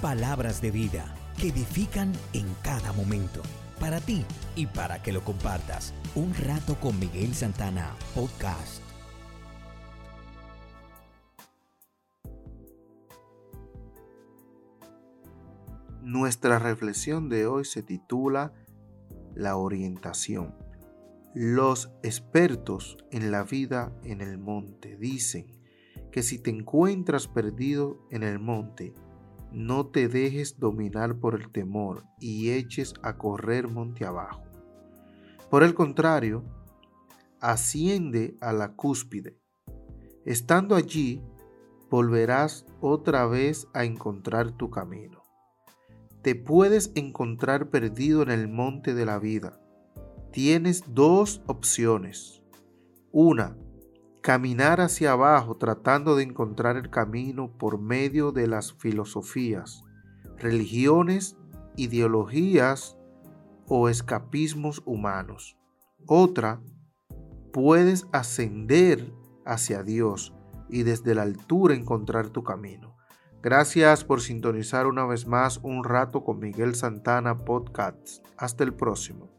palabras de vida que edifican en cada momento. Para ti y para que lo compartas. Un rato con Miguel Santana, podcast. Nuestra reflexión de hoy se titula La orientación. Los expertos en la vida en el monte dicen que si te encuentras perdido en el monte, no te dejes dominar por el temor y eches a correr monte abajo. Por el contrario, asciende a la cúspide. Estando allí, volverás otra vez a encontrar tu camino. Te puedes encontrar perdido en el monte de la vida. Tienes dos opciones. Una, caminar hacia abajo tratando de encontrar el camino por medio de las filosofías, religiones, ideologías o escapismos humanos. Otra, puedes ascender hacia Dios y desde la altura encontrar tu camino. Gracias por sintonizar una vez más un rato con Miguel Santana Podcast. Hasta el próximo.